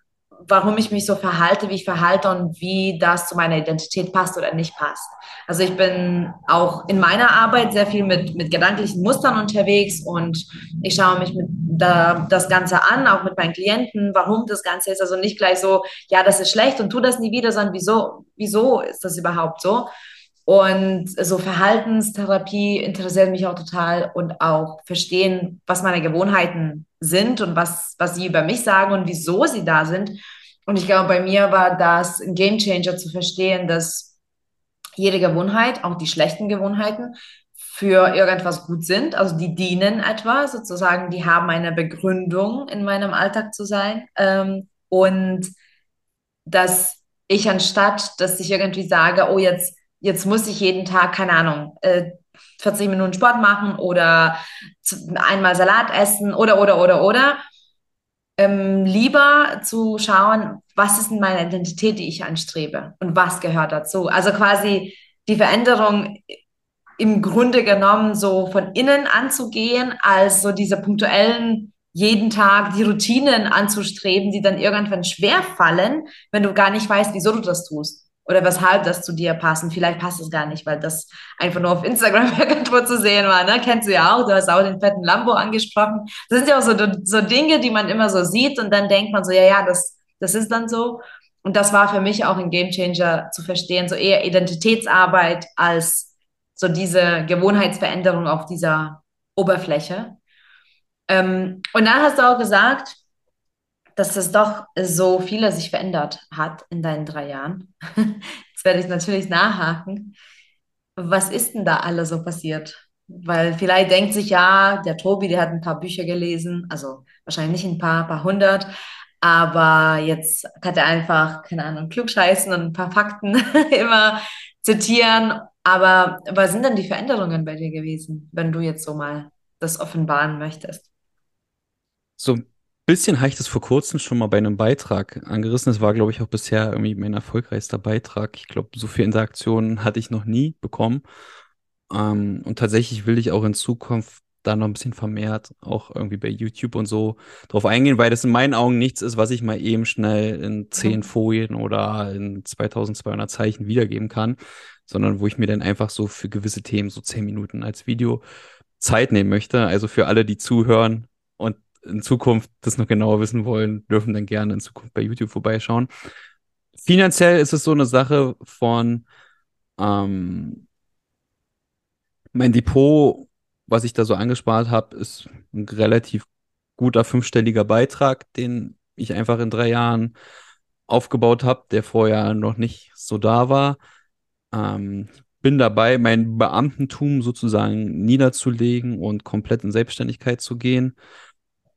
warum ich mich so verhalte, wie ich verhalte und wie das zu meiner Identität passt oder nicht passt. Also ich bin auch in meiner Arbeit sehr viel mit, mit gedanklichen Mustern unterwegs und ich schaue mich mit da, das Ganze an, auch mit meinen Klienten, warum das Ganze ist. Also nicht gleich so, ja, das ist schlecht und tu das nie wieder, sondern wieso, wieso ist das überhaupt so? Und so Verhaltenstherapie interessiert mich auch total und auch verstehen, was meine Gewohnheiten sind und was, was sie über mich sagen und wieso sie da sind. Und ich glaube, bei mir war das ein Game Changer zu verstehen, dass jede Gewohnheit, auch die schlechten Gewohnheiten, für irgendwas gut sind. Also die dienen etwa, sozusagen, die haben eine Begründung in meinem Alltag zu sein. Ähm, und dass ich anstatt, dass ich irgendwie sage, oh, jetzt, jetzt muss ich jeden Tag, keine Ahnung, äh, 40 Minuten Sport machen oder einmal Salat essen oder, oder, oder, oder. Ähm, lieber zu schauen, was ist denn meine Identität, die ich anstrebe und was gehört dazu. Also quasi die Veränderung im Grunde genommen so von innen anzugehen, als so diese punktuellen jeden Tag die Routinen anzustreben, die dann irgendwann schwer fallen, wenn du gar nicht weißt, wieso du das tust oder weshalb das zu dir passt. Und vielleicht passt es gar nicht, weil das einfach nur auf Instagram irgendwo zu sehen war. Ne? Kennst du ja auch, du hast auch den fetten Lambo angesprochen. Das sind ja auch so, so Dinge, die man immer so sieht und dann denkt man so, ja, ja, das, das ist dann so. Und das war für mich auch ein Gamechanger zu verstehen, so eher Identitätsarbeit als so diese Gewohnheitsveränderung auf dieser Oberfläche. Ähm, und dann hast du auch gesagt, dass das doch so viele sich verändert hat in deinen drei Jahren. Jetzt werde ich natürlich nachhaken. Was ist denn da alles so passiert? Weil vielleicht denkt sich ja, der Tobi, der hat ein paar Bücher gelesen, also wahrscheinlich nicht ein paar, ein paar hundert, aber jetzt kann er einfach, keine Ahnung, klugscheißen und ein paar Fakten immer zitieren. Aber was sind denn die Veränderungen bei dir gewesen, wenn du jetzt so mal das offenbaren möchtest? So bisschen habe ich das vor kurzem schon mal bei einem Beitrag angerissen. Das war, glaube ich, auch bisher irgendwie mein erfolgreichster Beitrag. Ich glaube, so viel Interaktionen hatte ich noch nie bekommen. Ähm, und tatsächlich will ich auch in Zukunft da noch ein bisschen vermehrt auch irgendwie bei YouTube und so drauf eingehen, weil das in meinen Augen nichts ist, was ich mal eben schnell in zehn. Folien oder in 2200 Zeichen wiedergeben kann, sondern wo ich mir dann einfach so für gewisse Themen so zehn Minuten als Video Zeit nehmen möchte. Also für alle, die zuhören in Zukunft das noch genauer wissen wollen, dürfen dann gerne in Zukunft bei YouTube vorbeischauen. Finanziell ist es so eine Sache von ähm, mein Depot, was ich da so angespart habe, ist ein relativ guter fünfstelliger Beitrag, den ich einfach in drei Jahren aufgebaut habe, der vorher noch nicht so da war. Ähm, bin dabei, mein Beamtentum sozusagen niederzulegen und komplett in Selbstständigkeit zu gehen.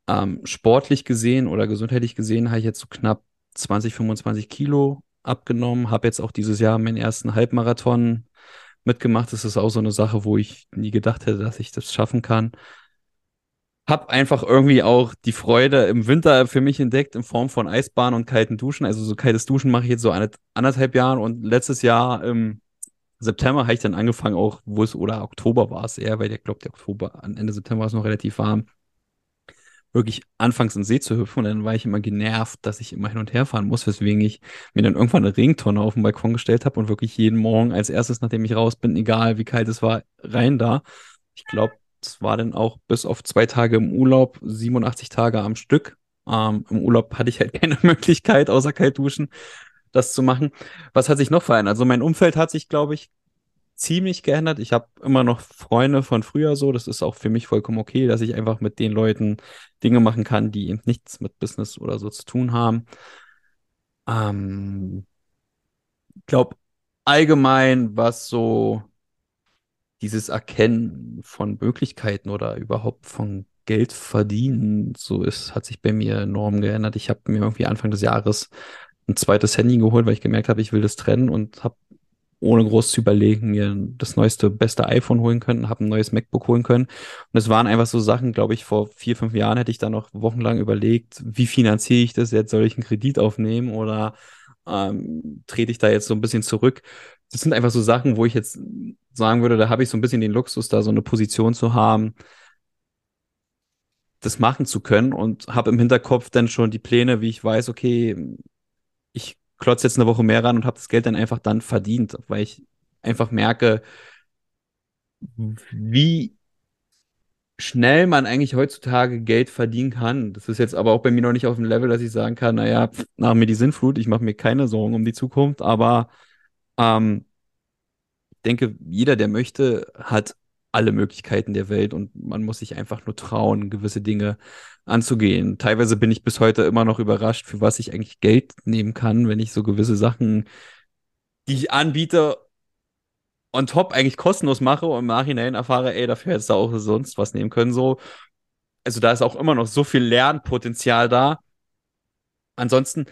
Ähm, sportlich gesehen oder gesundheitlich gesehen habe ich jetzt so knapp 20, 25 Kilo abgenommen, habe jetzt auch dieses Jahr meinen ersten Halbmarathon mitgemacht. Das ist auch so eine Sache, wo ich nie gedacht hätte, dass ich das schaffen kann. Hab einfach irgendwie auch die Freude im Winter für mich entdeckt in Form von Eisbahn und kalten Duschen. Also so kaltes Duschen mache ich jetzt so eine, anderthalb Jahren und letztes Jahr im September habe ich dann angefangen auch, wo es, oder Oktober war es eher, weil ich glaube, der Oktober, Ende September war es noch relativ warm wirklich anfangs ins See zu hüpfen. Und dann war ich immer genervt, dass ich immer hin und her fahren muss, weswegen ich mir dann irgendwann eine Regentonne auf den Balkon gestellt habe und wirklich jeden Morgen als erstes, nachdem ich raus bin, egal wie kalt es war, rein da. Ich glaube, es war dann auch bis auf zwei Tage im Urlaub, 87 Tage am Stück. Ähm, Im Urlaub hatte ich halt keine Möglichkeit, außer kalt duschen, das zu machen. Was hat sich noch verändert? Also mein Umfeld hat sich, glaube ich, ziemlich geändert. Ich habe immer noch Freunde von früher so. Das ist auch für mich vollkommen okay, dass ich einfach mit den Leuten Dinge machen kann, die eben nichts mit Business oder so zu tun haben. Ähm, ich glaube, allgemein, was so dieses Erkennen von Möglichkeiten oder überhaupt von Geld verdienen, so ist, hat sich bei mir enorm geändert. Ich habe mir irgendwie Anfang des Jahres ein zweites Handy geholt, weil ich gemerkt habe, ich will das trennen und habe ohne groß zu überlegen, mir das neueste, beste iPhone holen können, habe ein neues MacBook holen können. Und es waren einfach so Sachen, glaube ich, vor vier, fünf Jahren hätte ich da noch wochenlang überlegt, wie finanziere ich das jetzt? Soll ich einen Kredit aufnehmen oder ähm, trete ich da jetzt so ein bisschen zurück? Das sind einfach so Sachen, wo ich jetzt sagen würde, da habe ich so ein bisschen den Luxus, da so eine Position zu haben, das machen zu können und habe im Hinterkopf dann schon die Pläne, wie ich weiß, okay, ich klotze jetzt eine Woche mehr ran und habe das Geld dann einfach dann verdient, weil ich einfach merke, wie schnell man eigentlich heutzutage Geld verdienen kann. Das ist jetzt aber auch bei mir noch nicht auf dem Level, dass ich sagen kann, naja, nach mir die Sinnflut, ich mache mir keine Sorgen um die Zukunft, aber ähm, ich denke, jeder, der möchte, hat alle Möglichkeiten der Welt und man muss sich einfach nur trauen, gewisse Dinge anzugehen. Teilweise bin ich bis heute immer noch überrascht, für was ich eigentlich Geld nehmen kann, wenn ich so gewisse Sachen, die ich anbiete, on top eigentlich kostenlos mache und im Nachhinein erfahre, ey, dafür hättest du auch sonst was nehmen können. So, also da ist auch immer noch so viel Lernpotenzial da. Ansonsten,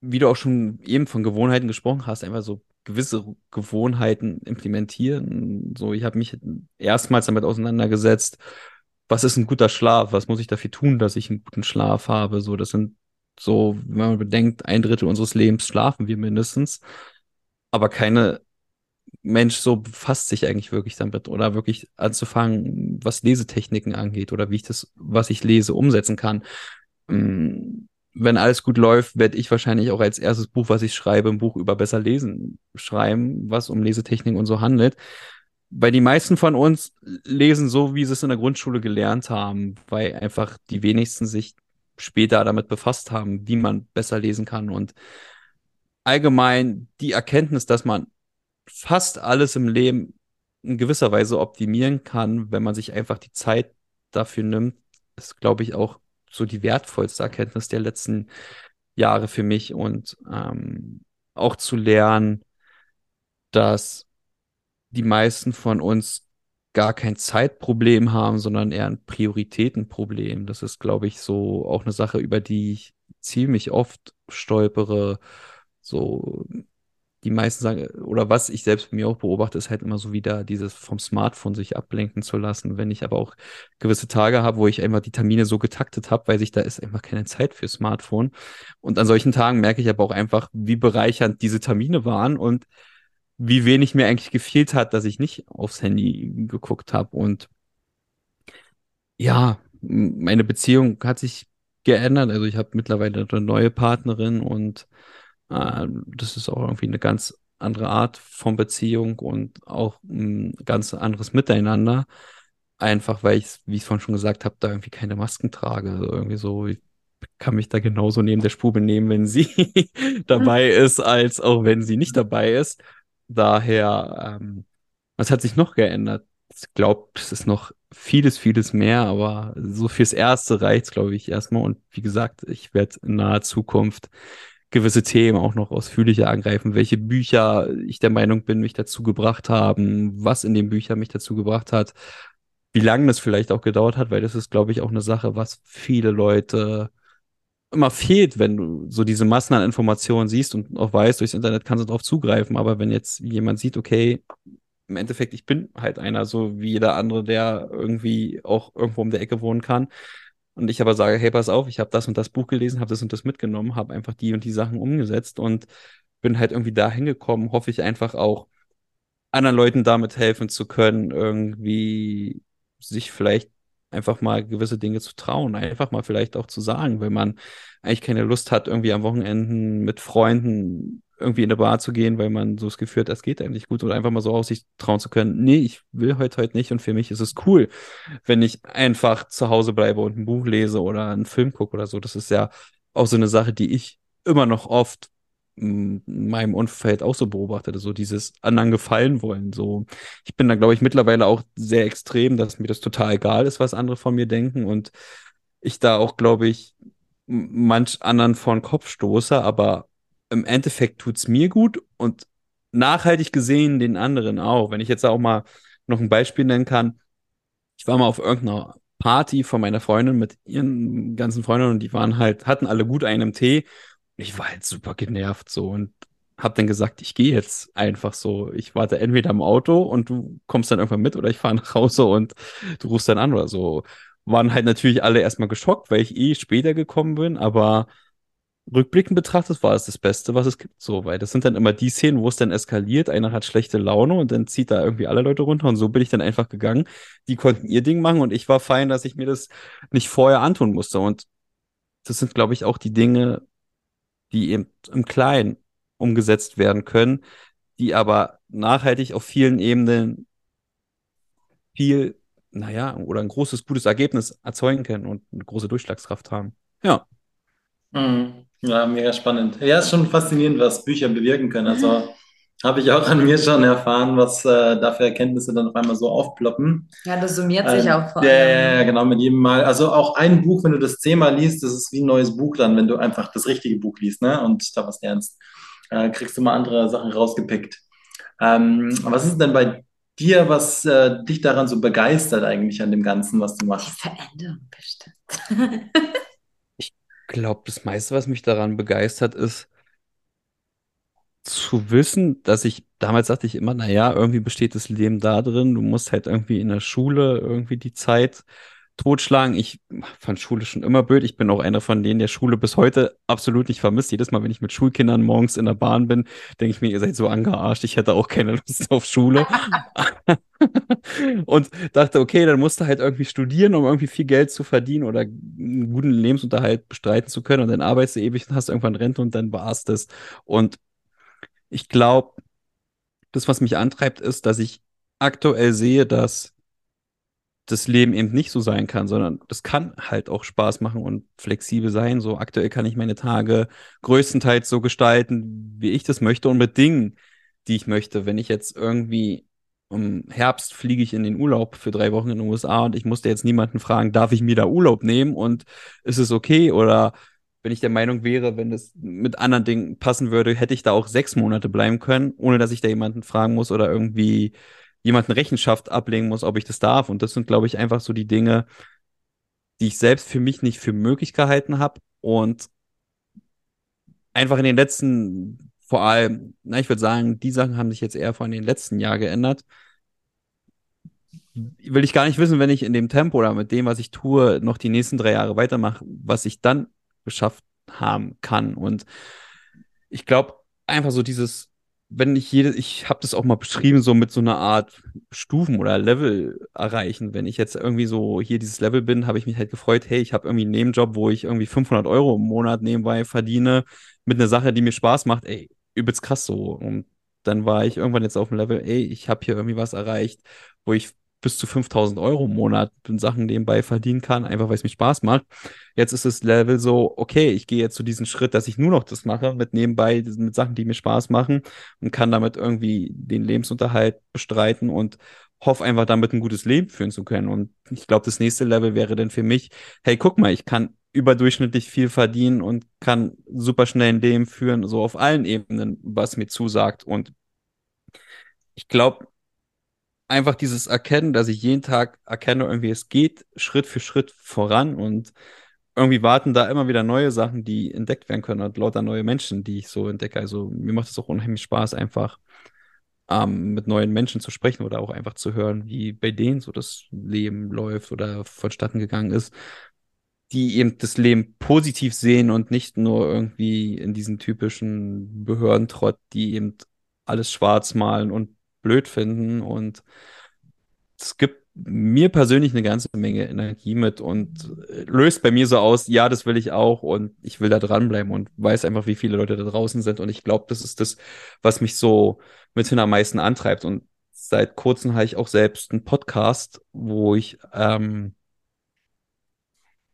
wie du auch schon eben von Gewohnheiten gesprochen hast, einfach so gewisse Gewohnheiten implementieren. So, ich habe mich erstmals damit auseinandergesetzt, was ist ein guter Schlaf? Was muss ich dafür tun, dass ich einen guten Schlaf habe? So, das sind so, wenn man bedenkt, ein Drittel unseres Lebens schlafen wir mindestens. Aber keine Mensch so befasst sich eigentlich wirklich damit oder wirklich anzufangen, was Lesetechniken angeht oder wie ich das, was ich lese, umsetzen kann. Wenn alles gut läuft, werde ich wahrscheinlich auch als erstes Buch, was ich schreibe, ein Buch über besser lesen schreiben, was um Lesetechnik und so handelt. Weil die meisten von uns lesen so, wie sie es in der Grundschule gelernt haben, weil einfach die wenigsten sich später damit befasst haben, wie man besser lesen kann und allgemein die Erkenntnis, dass man fast alles im Leben in gewisser Weise optimieren kann, wenn man sich einfach die Zeit dafür nimmt, ist, glaube ich, auch so die wertvollste Erkenntnis der letzten Jahre für mich und ähm, auch zu lernen, dass die meisten von uns gar kein Zeitproblem haben, sondern eher ein Prioritätenproblem. Das ist, glaube ich, so auch eine Sache, über die ich ziemlich oft stolpere. So, die meisten sagen, oder was ich selbst bei mir auch beobachte, ist halt immer so wieder dieses vom Smartphone sich ablenken zu lassen. Wenn ich aber auch gewisse Tage habe, wo ich einfach die Termine so getaktet habe, weil sich da ist einfach keine Zeit für Smartphone. Und an solchen Tagen merke ich aber auch einfach, wie bereichernd diese Termine waren und wie wenig mir eigentlich gefehlt hat, dass ich nicht aufs Handy geguckt habe. Und ja, meine Beziehung hat sich geändert. Also ich habe mittlerweile eine neue Partnerin und äh, das ist auch irgendwie eine ganz andere Art von Beziehung und auch ein ganz anderes Miteinander. Einfach weil ich, wie ich vorhin schon gesagt habe, da irgendwie keine Masken trage. Also irgendwie so, ich kann mich da genauso neben der Spur benehmen, wenn sie dabei ist, als auch wenn sie nicht dabei ist. Daher, ähm, was hat sich noch geändert? Ich glaube, es ist noch vieles, vieles mehr, aber so fürs Erste reicht es, glaube ich, erstmal. Und wie gesagt, ich werde in naher Zukunft gewisse Themen auch noch ausführlicher angreifen, welche Bücher ich der Meinung bin, mich dazu gebracht haben, was in den Büchern mich dazu gebracht hat, wie lange das vielleicht auch gedauert hat, weil das ist, glaube ich, auch eine Sache, was viele Leute immer fehlt, wenn du so diese Massen an Informationen siehst und auch weißt, durchs Internet kannst du darauf zugreifen. Aber wenn jetzt jemand sieht, okay, im Endeffekt, ich bin halt einer, so wie jeder andere, der irgendwie auch irgendwo um der Ecke wohnen kann. Und ich aber sage, hey, pass auf, ich habe das und das Buch gelesen, habe das und das mitgenommen, habe einfach die und die Sachen umgesetzt und bin halt irgendwie da hingekommen, hoffe ich einfach auch anderen Leuten damit helfen zu können, irgendwie sich vielleicht einfach mal gewisse Dinge zu trauen, einfach mal vielleicht auch zu sagen, wenn man eigentlich keine Lust hat, irgendwie am Wochenenden mit Freunden irgendwie in eine Bar zu gehen, weil man so das Gefühl hat, das geht eigentlich gut oder einfach mal so aus sich trauen zu können. Nee, ich will heute heute nicht und für mich ist es cool, wenn ich einfach zu Hause bleibe und ein Buch lese oder einen Film gucke oder so. Das ist ja auch so eine Sache, die ich immer noch oft in meinem Umfeld auch so beobachtet, so dieses anderen gefallen wollen. So, ich bin da, glaube ich, mittlerweile auch sehr extrem, dass mir das total egal ist, was andere von mir denken und ich da auch, glaube ich, manch anderen vor den Kopf stoße, aber im Endeffekt tut es mir gut und nachhaltig gesehen den anderen auch. Wenn ich jetzt auch mal noch ein Beispiel nennen kann, ich war mal auf irgendeiner Party von meiner Freundin mit ihren ganzen Freunden und die waren halt, hatten alle gut einen Tee ich war halt super genervt so und hab dann gesagt, ich gehe jetzt einfach so. Ich warte entweder im Auto und du kommst dann irgendwann mit oder ich fahre nach Hause und du rufst dann an oder so. Waren halt natürlich alle erstmal geschockt, weil ich eh später gekommen bin, aber rückblickend betrachtet war es das Beste, was es gibt, so, weil das sind dann immer die Szenen, wo es dann eskaliert, einer hat schlechte Laune und dann zieht da irgendwie alle Leute runter und so bin ich dann einfach gegangen. Die konnten ihr Ding machen und ich war fein, dass ich mir das nicht vorher antun musste und das sind, glaube ich, auch die Dinge, die eben im Kleinen umgesetzt werden können, die aber nachhaltig auf vielen Ebenen viel, naja, oder ein großes, gutes Ergebnis erzeugen können und eine große Durchschlagskraft haben. Ja. Mhm. Ja, mega spannend. Ja, ist schon faszinierend, was Bücher bewirken können. Also habe ich auch an mir schon erfahren, was äh, da für Erkenntnisse dann auf einmal so aufploppen. Ja, das summiert sich Ähm, auch vor ja, ja, allem. ja, genau, mit jedem Mal. Also auch ein Buch, wenn du das zehnmal liest, das ist wie ein neues Buch dann, wenn du einfach das richtige Buch liest, ne? Und da was lernst, äh, kriegst du mal andere Sachen rausgepickt. Ähm, was ist denn bei dir, was äh, dich daran so begeistert eigentlich an dem Ganzen, was du Die machst? Veränderung bestimmt. Glaube, das meiste, was mich daran begeistert, ist zu wissen, dass ich, damals dachte ich immer, naja, irgendwie besteht das Leben da drin, du musst halt irgendwie in der Schule irgendwie die Zeit totschlagen. Ich fand Schule schon immer blöd. Ich bin auch einer von denen, der Schule bis heute absolut nicht vermisst. Jedes Mal, wenn ich mit Schulkindern morgens in der Bahn bin, denke ich mir, ihr seid so angearscht, ich hätte auch keine Lust auf Schule. Und dachte, okay, dann musst du halt irgendwie studieren, um irgendwie viel Geld zu verdienen oder einen guten Lebensunterhalt bestreiten zu können. Und dann arbeitest du ewig und hast irgendwann Rente und dann war's das. Und ich glaube, das, was mich antreibt, ist, dass ich aktuell sehe, dass das Leben eben nicht so sein kann, sondern das kann halt auch Spaß machen und flexibel sein. So aktuell kann ich meine Tage größtenteils so gestalten, wie ich das möchte und mit Dingen, die ich möchte. Wenn ich jetzt irgendwie im Herbst fliege ich in den Urlaub für drei Wochen in den USA und ich musste jetzt niemanden fragen, darf ich mir da Urlaub nehmen und ist es okay? Oder wenn ich der Meinung wäre, wenn es mit anderen Dingen passen würde, hätte ich da auch sechs Monate bleiben können, ohne dass ich da jemanden fragen muss oder irgendwie jemanden Rechenschaft ablegen muss, ob ich das darf. Und das sind, glaube ich, einfach so die Dinge, die ich selbst für mich nicht für möglich gehalten habe und einfach in den letzten, vor allem, na, ich würde sagen, die Sachen haben sich jetzt eher vor in den letzten Jahren geändert. Will ich gar nicht wissen, wenn ich in dem Tempo oder mit dem, was ich tue, noch die nächsten drei Jahre weitermache, was ich dann geschafft haben kann. Und ich glaube, einfach so dieses wenn ich jede, ich habe das auch mal beschrieben, so mit so einer Art Stufen oder Level erreichen. Wenn ich jetzt irgendwie so hier dieses Level bin, habe ich mich halt gefreut, hey, ich habe irgendwie einen Nebenjob, wo ich irgendwie 500 Euro im Monat nebenbei verdiene mit einer Sache, die mir Spaß macht. Ey, übelst krass so. Und dann war ich irgendwann jetzt auf dem Level, ey, ich habe hier irgendwie was erreicht, wo ich bis zu 5000 Euro im Monat in Sachen nebenbei verdienen kann, einfach weil es mir Spaß macht. Jetzt ist das Level so, okay, ich gehe jetzt zu diesem Schritt, dass ich nur noch das mache, mit nebenbei, mit Sachen, die mir Spaß machen und kann damit irgendwie den Lebensunterhalt bestreiten und hoffe einfach damit ein gutes Leben führen zu können. Und ich glaube, das nächste Level wäre dann für mich, hey, guck mal, ich kann überdurchschnittlich viel verdienen und kann super schnell ein Leben führen, so auf allen Ebenen, was mir zusagt. Und ich glaube, einfach dieses Erkennen, dass ich jeden Tag erkenne, irgendwie es geht Schritt für Schritt voran und irgendwie warten da immer wieder neue Sachen, die entdeckt werden können und lauter neue Menschen, die ich so entdecke. Also mir macht es auch unheimlich Spaß, einfach ähm, mit neuen Menschen zu sprechen oder auch einfach zu hören, wie bei denen so das Leben läuft oder vonstatten gegangen ist, die eben das Leben positiv sehen und nicht nur irgendwie in diesen typischen Behördentrott, die eben alles schwarz malen und blöd finden. Und es gibt mir persönlich eine ganze Menge Energie mit und äh, löst bei mir so aus, ja, das will ich auch und ich will da dranbleiben und weiß einfach, wie viele Leute da draußen sind. Und ich glaube, das ist das, was mich so mithin am meisten antreibt. Und seit kurzem habe ich auch selbst einen Podcast, wo ich ähm,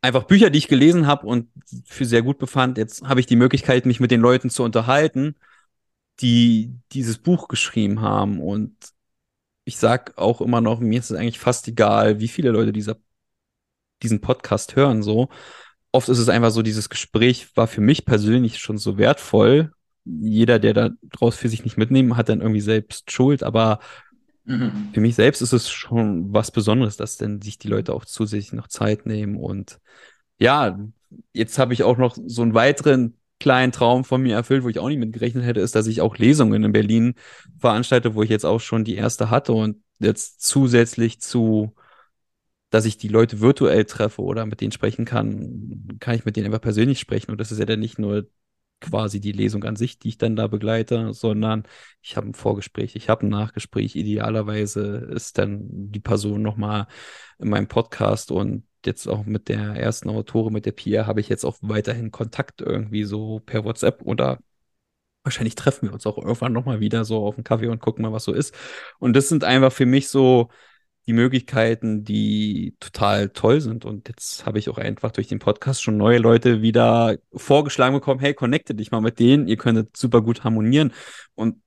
einfach Bücher, die ich gelesen habe und für sehr gut befand, jetzt habe ich die Möglichkeit, mich mit den Leuten zu unterhalten die dieses Buch geschrieben haben. Und ich sag auch immer noch, mir ist es eigentlich fast egal, wie viele Leute dieser, diesen Podcast hören, so. Oft ist es einfach so, dieses Gespräch war für mich persönlich schon so wertvoll. Jeder, der da draus für sich nicht mitnehmen, hat dann irgendwie selbst Schuld, aber mhm. für mich selbst ist es schon was Besonderes, dass denn sich die Leute auch zusätzlich noch Zeit nehmen und ja, jetzt habe ich auch noch so einen weiteren kleinen Traum von mir erfüllt, wo ich auch nicht mit gerechnet hätte, ist, dass ich auch Lesungen in Berlin veranstalte, wo ich jetzt auch schon die erste hatte und jetzt zusätzlich zu, dass ich die Leute virtuell treffe oder mit denen sprechen kann, kann ich mit denen einfach persönlich sprechen. Und das ist ja dann nicht nur quasi die Lesung an sich, die ich dann da begleite, sondern ich habe ein Vorgespräch, ich habe ein Nachgespräch. Idealerweise ist dann die Person nochmal in meinem Podcast und jetzt auch mit der ersten Autorin, mit der Pia, habe ich jetzt auch weiterhin Kontakt irgendwie so per WhatsApp oder wahrscheinlich treffen wir uns auch irgendwann nochmal wieder so auf einen Kaffee und gucken mal, was so ist. Und das sind einfach für mich so die Möglichkeiten, die total toll sind. Und jetzt habe ich auch einfach durch den Podcast schon neue Leute wieder vorgeschlagen bekommen, hey, connecte dich mal mit denen, ihr könntet super gut harmonieren. Und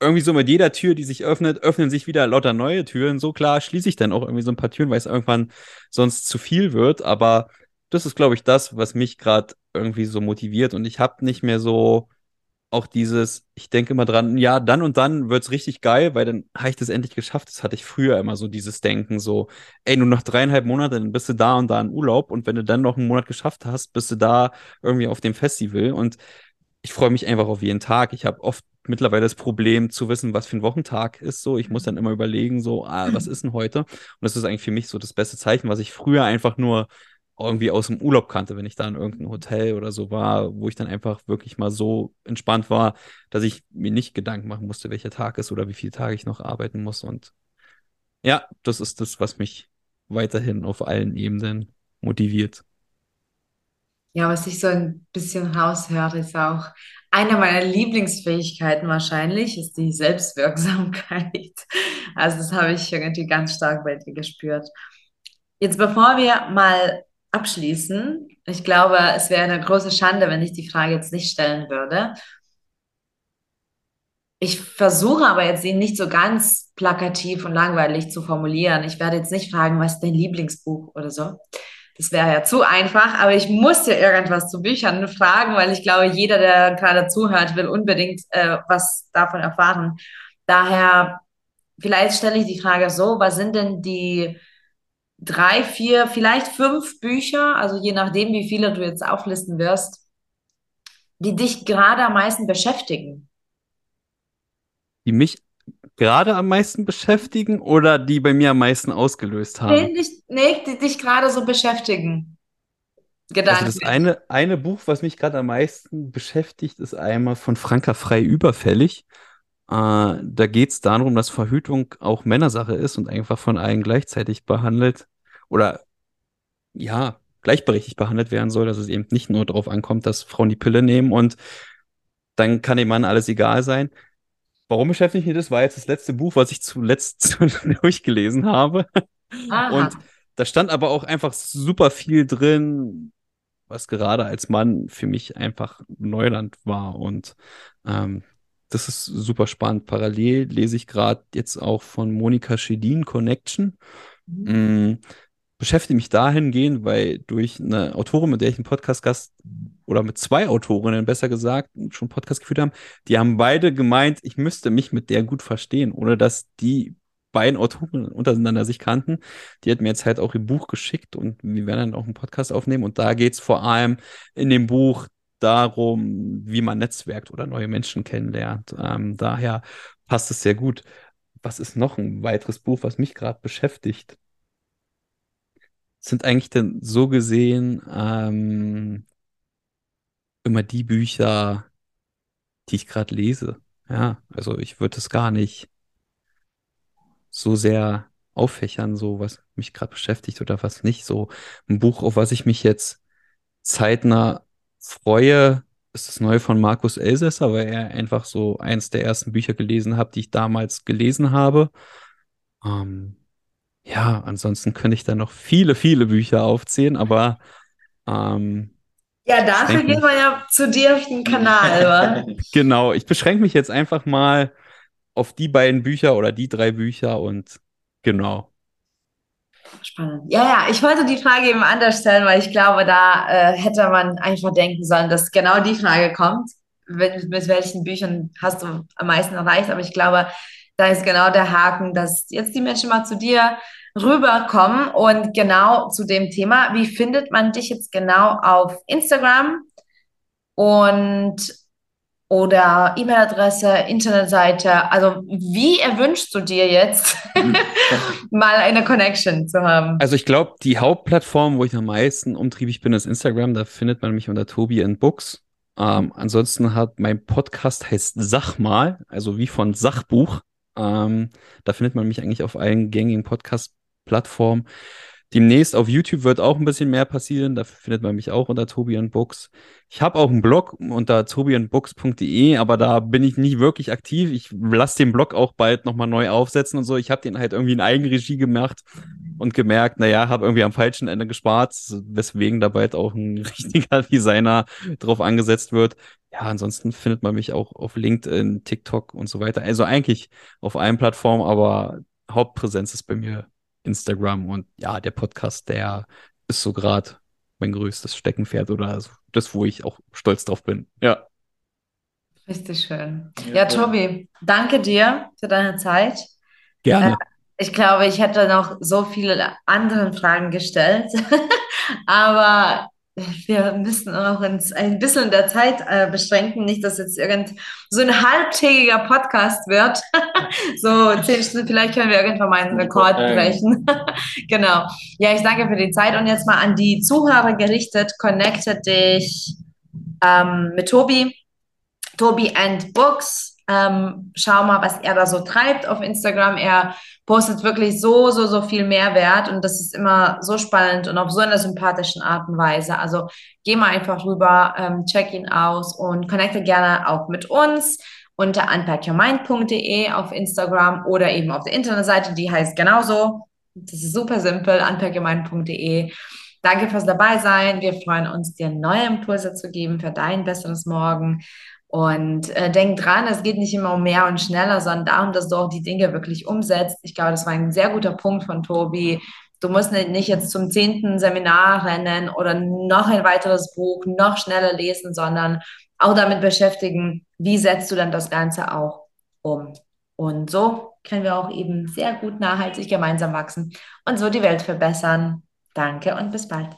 irgendwie so mit jeder Tür, die sich öffnet, öffnen sich wieder lauter neue Türen. So klar schließe ich dann auch irgendwie so ein paar Türen, weil es irgendwann sonst zu viel wird. Aber das ist, glaube ich, das, was mich gerade irgendwie so motiviert. Und ich habe nicht mehr so auch dieses, ich denke immer dran, ja, dann und dann wird's richtig geil, weil dann habe ich das endlich geschafft. Das hatte ich früher immer so dieses Denken, so, ey, nur noch dreieinhalb Monate, dann bist du da und da in Urlaub und wenn du dann noch einen Monat geschafft hast, bist du da irgendwie auf dem Festival und ich freue mich einfach auf jeden Tag. Ich habe oft mittlerweile das Problem zu wissen, was für ein Wochentag ist. So, ich muss dann immer überlegen, so, ah, was ist denn heute? Und das ist eigentlich für mich so das beste Zeichen, was ich früher einfach nur irgendwie aus dem Urlaub kannte, wenn ich da in irgendeinem Hotel oder so war, wo ich dann einfach wirklich mal so entspannt war, dass ich mir nicht Gedanken machen musste, welcher Tag ist oder wie viele Tage ich noch arbeiten muss. Und ja, das ist das, was mich weiterhin auf allen Ebenen motiviert. Ja, was ich so ein bisschen raushöre, ist auch Eine meiner Lieblingsfähigkeiten wahrscheinlich ist die Selbstwirksamkeit. Also das habe ich irgendwie ganz stark bei dir gespürt. Jetzt bevor wir mal abschließen, ich glaube, es wäre eine große Schande, wenn ich die Frage jetzt nicht stellen würde. Ich versuche aber jetzt ihn nicht so ganz plakativ und langweilig zu formulieren. Ich werde jetzt nicht fragen, was ist dein Lieblingsbuch oder so. Das wäre ja zu einfach, aber ich muss dir irgendwas zu Büchern fragen, weil ich glaube, jeder, der gerade zuhört, will unbedingt äh, was davon erfahren. Daher, vielleicht stelle ich die Frage so, was sind denn die drei, vier, vielleicht fünf Bücher, also je nachdem, wie viele du jetzt auflisten wirst, die dich gerade am meisten beschäftigen? Die mich gerade am meisten beschäftigen oder die bei mir am meisten ausgelöst haben? Nee, dich, nee, die dich gerade so beschäftigen. Also das eine, eine Buch, was mich gerade am meisten beschäftigt, ist einmal von Franka Frei überfällig. Äh, da geht es darum, dass Verhütung auch Männersache ist und einfach von allen gleichzeitig behandelt oder ja, gleichberechtigt behandelt werden soll, dass es eben nicht nur darauf ankommt, dass Frauen die Pille nehmen und dann kann dem Mann alles egal sein. Warum beschäftigt mich das? War jetzt das letzte Buch, was ich zuletzt durchgelesen habe. Aha. Und da stand aber auch einfach super viel drin, was gerade als Mann für mich einfach Neuland war. Und ähm, das ist super spannend. Parallel lese ich gerade jetzt auch von Monika Schedin Connection. Mhm. Beschäftige mich dahingehend, weil durch eine Autorin, mit der ich einen Podcast-Gast oder mit zwei Autorinnen besser gesagt schon Podcast geführt haben, die haben beide gemeint, ich müsste mich mit der gut verstehen, ohne dass die beiden Autoren untereinander sich kannten. Die hat mir jetzt halt auch ihr Buch geschickt und wir werden dann auch einen Podcast aufnehmen. Und da geht es vor allem in dem Buch darum, wie man netzwerkt oder neue Menschen kennenlernt. Ähm, daher passt es sehr gut. Was ist noch ein weiteres Buch, was mich gerade beschäftigt? Sind eigentlich denn so gesehen ähm, immer die Bücher, die ich gerade lese. Ja, also ich würde es gar nicht so sehr auffächern, so was mich gerade beschäftigt oder was nicht. So ein Buch, auf was ich mich jetzt zeitnah freue, ist das neue von Markus Elsässer, weil er einfach so eins der ersten Bücher gelesen hat, die ich damals gelesen habe. Ähm, ja, ansonsten könnte ich da noch viele, viele Bücher aufzählen, aber ähm, ja, dafür gehen wir ja zu dir auf den Kanal. genau, ich beschränke mich jetzt einfach mal auf die beiden Bücher oder die drei Bücher und genau. Spannend. Ja, ja, ich wollte die Frage eben anders stellen, weil ich glaube, da äh, hätte man einfach denken sollen, dass genau die Frage kommt. Mit, mit welchen Büchern hast du am meisten erreicht? Aber ich glaube, da ist genau der Haken, dass jetzt die Menschen mal zu dir rüberkommen und genau zu dem Thema. Wie findet man dich jetzt genau auf Instagram und oder E-Mail-Adresse, Internetseite? Also wie erwünschst du dir jetzt mal eine Connection zu haben? Also ich glaube, die Hauptplattform, wo ich am meisten umtriebig bin, ist Instagram. Da findet man mich unter Tobi in Books. Ähm, ansonsten hat mein Podcast heißt Sach mal, also wie von Sachbuch. Ähm, da findet man mich eigentlich auf allen gängigen Podcast Plattform. Demnächst auf YouTube wird auch ein bisschen mehr passieren. Da findet man mich auch unter Tobian Books. Ich habe auch einen Blog unter tobianbooks.de, aber da bin ich nicht wirklich aktiv. Ich lasse den Blog auch bald nochmal neu aufsetzen und so. Ich habe den halt irgendwie in Eigenregie gemacht und gemerkt, naja, habe irgendwie am falschen Ende gespart, weswegen da bald auch ein richtiger Designer drauf angesetzt wird. Ja, ansonsten findet man mich auch auf LinkedIn, TikTok und so weiter. Also eigentlich auf allen Plattformen, aber Hauptpräsenz ist bei mir Instagram und ja, der Podcast, der ist so gerade mein größtes Steckenpferd oder das, wo ich auch stolz drauf bin. Ja. Richtig schön. Ja, ja Tobi, danke dir für deine Zeit. Gerne. Äh, ich glaube, ich hätte noch so viele andere Fragen gestellt, aber wir müssen auch uns ein bisschen der Zeit äh, beschränken, nicht, dass jetzt irgend so ein halbtägiger Podcast wird. so zehn Stunden, vielleicht können wir irgendwann mal einen Rekord brechen. genau. Ja, ich danke für die Zeit und jetzt mal an die Zuhörer gerichtet. Connecte dich ähm, mit Tobi. Tobi and Books Ähm, schau mal, was er da so treibt auf Instagram. Er postet wirklich so, so, so viel Mehrwert und das ist immer so spannend und auf so einer sympathischen Art und Weise. Also geh mal einfach rüber, ähm, check ihn aus und connecte gerne auch mit uns unter unpackyourmind.de auf Instagram oder eben auf der Internetseite, die heißt genauso. Das ist super simpel, unpackyourmind.de. Danke fürs dabei sein. Wir freuen uns, dir neue Impulse zu geben für dein besseres Morgen. Und äh, denk dran, es geht nicht immer um mehr und schneller, sondern darum, dass du auch die Dinge wirklich umsetzt. Ich glaube, das war ein sehr guter Punkt von Tobi. Du musst nicht jetzt zum zehnten Seminar rennen oder noch ein weiteres Buch noch schneller lesen, sondern auch damit beschäftigen, wie setzt du dann das Ganze auch um. Und so können wir auch eben sehr gut nachhaltig gemeinsam wachsen und so die Welt verbessern. Danke und bis bald.